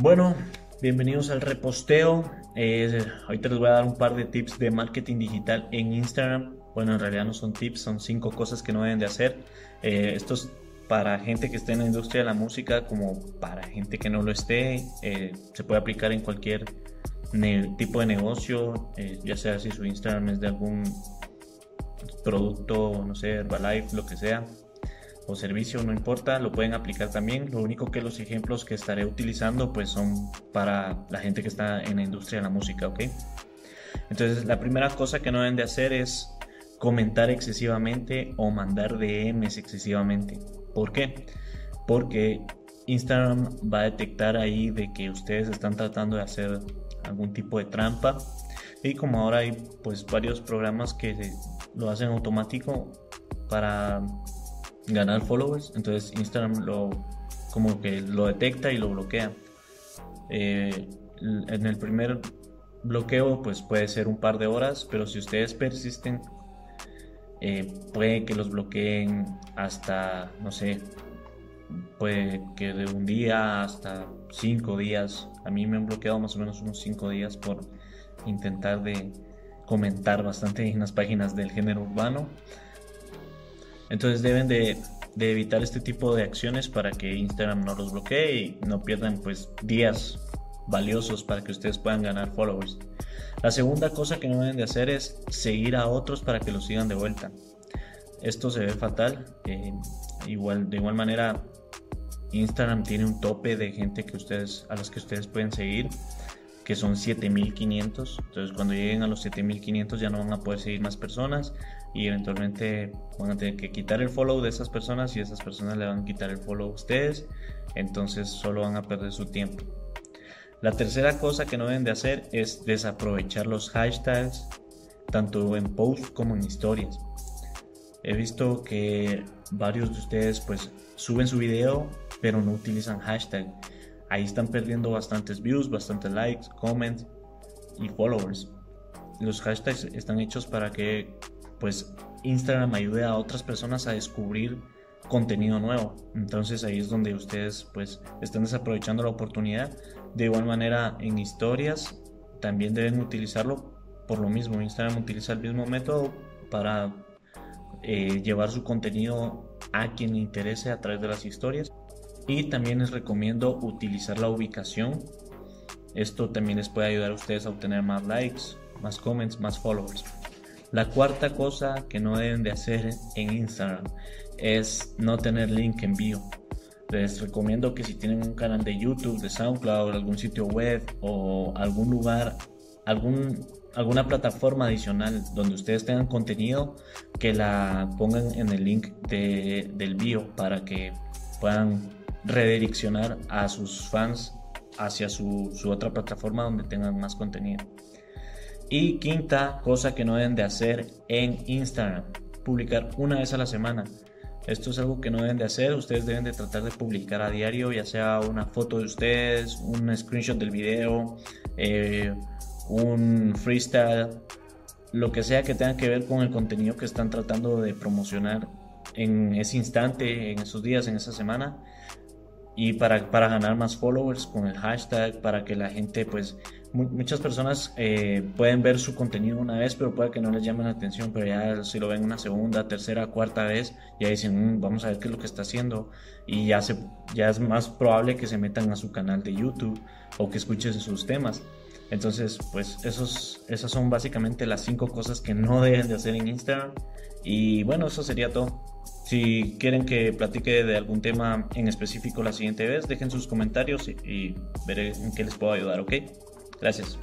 Bueno, bienvenidos al reposteo. Eh, ahorita les voy a dar un par de tips de marketing digital en Instagram. Bueno, en realidad no son tips, son cinco cosas que no deben de hacer. Eh, esto es para gente que esté en la industria de la música como para gente que no lo esté. Eh, se puede aplicar en cualquier tipo de negocio, eh, ya sea si su Instagram es de algún producto, no sé, Herbalife, lo que sea o servicio, no importa, lo pueden aplicar también. Lo único que los ejemplos que estaré utilizando pues son para la gente que está en la industria de la música, ¿ok? Entonces la primera cosa que no deben de hacer es comentar excesivamente o mandar DMs excesivamente. ¿Por qué? Porque Instagram va a detectar ahí de que ustedes están tratando de hacer algún tipo de trampa y como ahora hay pues varios programas que lo hacen automático para ganar followers. Entonces Instagram lo como que lo detecta y lo bloquea. Eh, en el primer bloqueo pues puede ser un par de horas, pero si ustedes persisten eh, puede que los bloqueen hasta, no sé, puede que de un día hasta cinco días. A mí me han bloqueado más o menos unos cinco días por intentar de comentar bastante en las páginas del género urbano. Entonces deben de, evitar este tipo de acciones para que Instagram no los bloquee y no pierdan pues días valiosos para que ustedes puedan ganar followers. La segunda cosa que no deben de hacer es seguir a otros para que los sigan de vuelta. Esto se ve fatal. Eh, igual, de igual manera, Instagram tiene un tope de gente que ustedes, a los que ustedes pueden seguir, que son 7500. Entonces, cuando lleguen a los 7500 ya no van a poder seguir más personas y eventualmente van a tener que quitar el follow de esas personas y esas personas le van a quitar el follow a ustedes, entonces solo van a perder su tiempo. La tercera cosa que no deben de hacer es desaprovechar los hashtags tanto en posts como en historias. He visto que varios de ustedes pues suben su video pero no utilizan hashtag. Ahí están perdiendo bastantes views, bastantes likes, comments y followers. Los hashtags están hechos para que pues Instagram ayude a otras personas a descubrir contenido nuevo. Entonces ahí es donde ustedes pues están desaprovechando la oportunidad. De igual manera en historias también deben utilizarlo por lo mismo. Instagram utiliza el mismo método para eh, llevar su contenido a quien le interese a través de las historias. Y también les recomiendo utilizar la ubicación. Esto también les puede ayudar a ustedes a obtener más likes, más comments, más followers. La cuarta cosa que no deben de hacer en Instagram es no tener link en bio. Les recomiendo que si tienen un canal de YouTube, de SoundCloud, algún sitio web o algún lugar, algún, alguna plataforma adicional donde ustedes tengan contenido, que la pongan en el link del bio para que puedan redireccionar a sus fans hacia su otra plataforma donde tengan más contenido. Y quinta cosa que no deben de hacer en Instagram, publicar una vez a la semana. Esto es algo que no deben de hacer, ustedes deben de tratar de publicar a diario, ya sea una foto de ustedes, un screenshot del video, eh, un freestyle, lo que sea que tenga que ver con el contenido que están tratando de promocionar en ese instante, en esos días, en esa semana. Y para, para ganar más followers con el hashtag, para que la gente pues muchas personas eh, pueden ver su contenido una vez, pero puede que no les llame la atención, pero ya si lo ven una segunda, tercera, cuarta vez, ya dicen, mm, vamos a ver qué es lo que está haciendo, y ya, se, ya es más probable que se metan a su canal de YouTube o que escuchen sus temas. Entonces, pues esos, esas son básicamente las cinco cosas que no deben de hacer en Instagram. Y bueno, eso sería todo. Si quieren que platique de algún tema en específico la siguiente vez, dejen sus comentarios y, veré en qué les puedo ayudar, ¿ok? Gracias.